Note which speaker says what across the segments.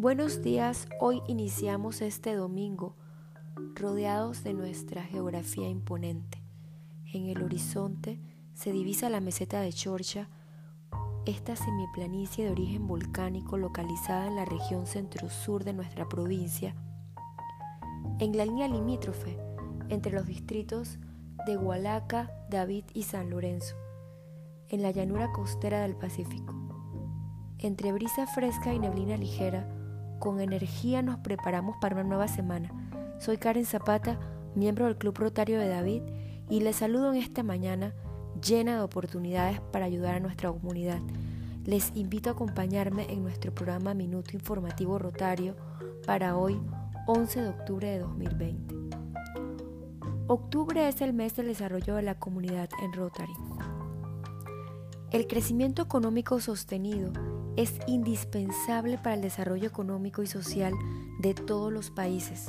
Speaker 1: Buenos días, hoy iniciamos este domingo rodeados de nuestra geografía imponente. En el horizonte se divisa la meseta de Chorcha, esta semiplanicie de origen volcánico localizada en la región centro-sur de nuestra provincia, en la línea limítrofe entre los distritos de Hualaca, David y San Lorenzo, en la llanura costera del Pacífico. Entre brisa fresca y neblina ligera, con energía nos preparamos para una nueva semana. Soy Karen Zapata, miembro del Club Rotario de David, y les saludo en esta mañana llena de oportunidades para ayudar a nuestra comunidad. Les invito a acompañarme en nuestro programa Minuto Informativo Rotario para hoy, 11 de octubre de 2020. Octubre es el mes del desarrollo de la comunidad en Rotary. El crecimiento económico sostenido es indispensable para el desarrollo económico y social de todos los países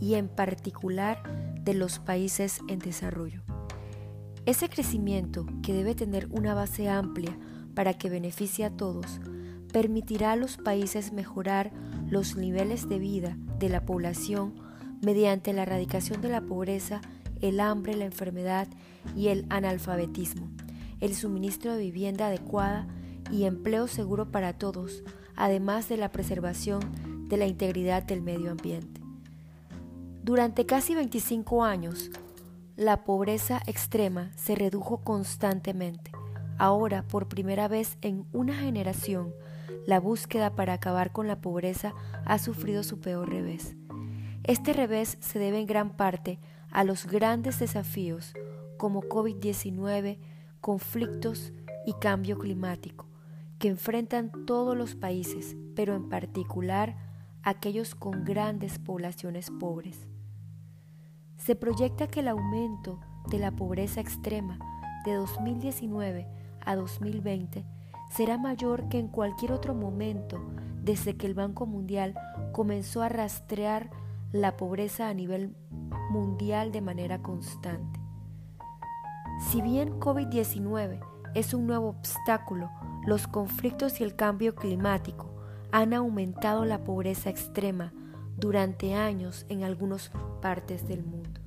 Speaker 1: y en particular de los países en desarrollo. Ese crecimiento, que debe tener una base amplia para que beneficie a todos, permitirá a los países mejorar los niveles de vida de la población mediante la erradicación de la pobreza, el hambre, la enfermedad y el analfabetismo, el suministro de vivienda adecuada y empleo seguro para todos, además de la preservación de la integridad del medio ambiente. Durante casi 25 años, la pobreza extrema se redujo constantemente. Ahora, por primera vez en una generación, la búsqueda para acabar con la pobreza ha sufrido su peor revés. Este revés se debe en gran parte a los grandes desafíos como COVID-19, conflictos y cambio climático, que enfrentan todos los países, pero en particular aquellos con grandes poblaciones pobres. Se proyecta que el aumento de la pobreza extrema de 2019 a 2020 será mayor que en cualquier otro momento desde que el Banco Mundial comenzó a rastrear la pobreza a nivel mundial de manera constante. Si bien COVID-19 es un nuevo obstáculo los conflictos y el cambio climático han aumentado la pobreza extrema durante años en algunas partes del mundo.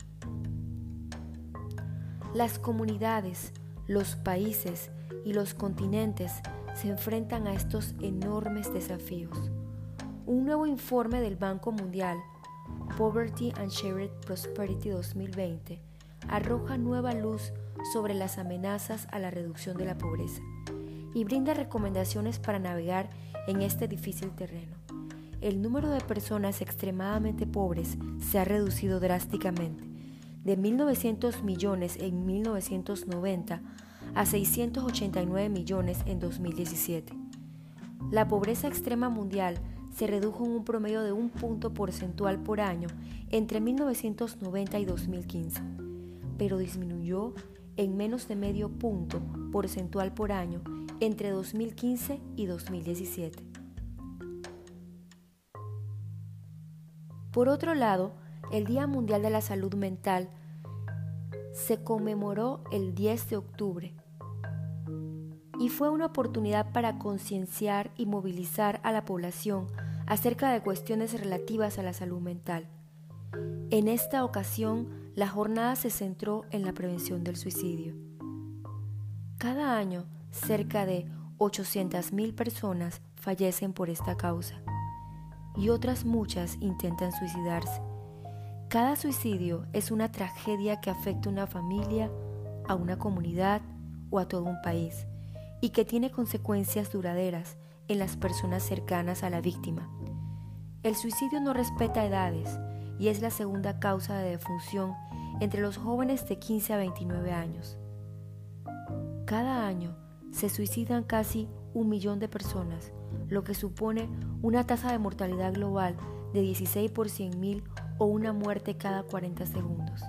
Speaker 1: Las comunidades, los países y los continentes se enfrentan a estos enormes desafíos. Un nuevo informe del Banco Mundial, Poverty and Shared Prosperity 2020, arroja nueva luz sobre las amenazas a la reducción de la pobreza y brinda recomendaciones para navegar en este difícil terreno. El número de personas extremadamente pobres se ha reducido drásticamente, de 1.900 millones en 1990 a 689 millones en 2017. La pobreza extrema mundial se redujo en un promedio de un punto porcentual por año entre 1990 y 2015, pero disminuyó en menos de medio punto porcentual por año entre 2015 y 2017. Por otro lado, el Día Mundial de la Salud Mental se conmemoró el 10 de octubre y fue una oportunidad para concienciar y movilizar a la población acerca de cuestiones relativas a la salud mental. En esta ocasión, la jornada se centró en la prevención del suicidio. Cada año cerca de 800.000 personas fallecen por esta causa y otras muchas intentan suicidarse. Cada suicidio es una tragedia que afecta a una familia, a una comunidad o a todo un país y que tiene consecuencias duraderas en las personas cercanas a la víctima. El suicidio no respeta edades y es la segunda causa de defunción entre los jóvenes de 15 a 29 años. Cada año se suicidan casi un millón de personas, lo que supone una tasa de mortalidad global de 16 por 100.000 o una muerte cada 40 segundos.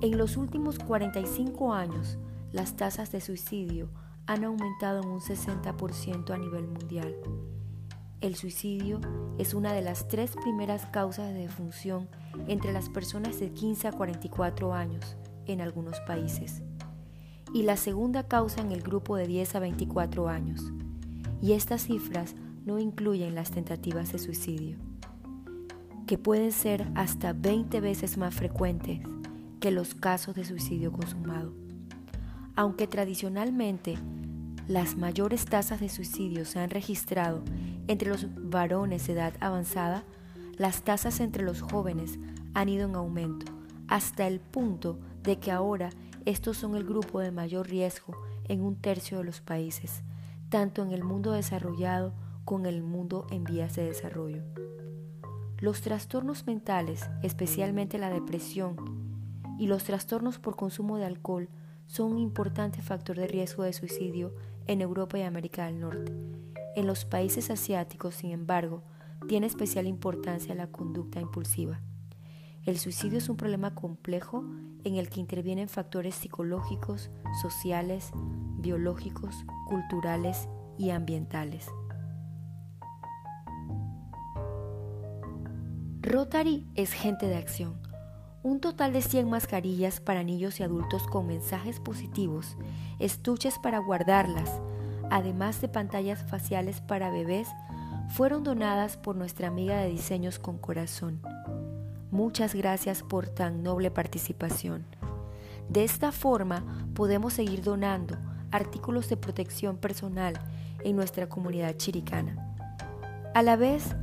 Speaker 1: En los últimos 45 años, las tasas de suicidio han aumentado en un 60% a nivel mundial. El suicidio es una de las tres primeras causas de defunción entre las personas de 15 a 44 años en algunos países y la segunda causa en el grupo de 10 a 24 años. Y estas cifras no incluyen las tentativas de suicidio, que pueden ser hasta 20 veces más frecuentes que los casos de suicidio consumado. Aunque tradicionalmente las mayores tasas de suicidio se han registrado entre los varones de edad avanzada, las tasas entre los jóvenes han ido en aumento, hasta el punto de que ahora estos son el grupo de mayor riesgo en un tercio de los países, tanto en el mundo desarrollado como en el mundo en vías de desarrollo. Los trastornos mentales, especialmente la depresión y los trastornos por consumo de alcohol, son un importante factor de riesgo de suicidio en Europa y América del Norte. En los países asiáticos, sin embargo, tiene especial importancia la conducta impulsiva. El suicidio es un problema complejo en el que intervienen factores psicológicos, sociales, biológicos, culturales y ambientales. Rotary es gente de acción. Un total de 100 mascarillas para niños y adultos con mensajes positivos, estuches para guardarlas, además de pantallas faciales para bebés, fueron donadas por nuestra amiga de diseños con corazón. Muchas gracias por tan noble participación. De esta forma podemos seguir donando artículos de protección personal en nuestra comunidad chiricana. A la vez,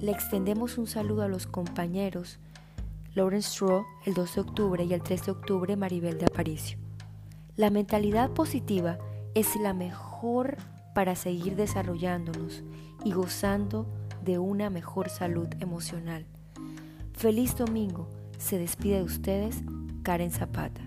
Speaker 1: le extendemos un saludo a los compañeros Lawrence Straw el 2 de octubre y el 3 de octubre Maribel de Aparicio. La mentalidad positiva es la mejor para seguir desarrollándonos y gozando de una mejor salud emocional. Feliz domingo. Se despide de ustedes Karen Zapata.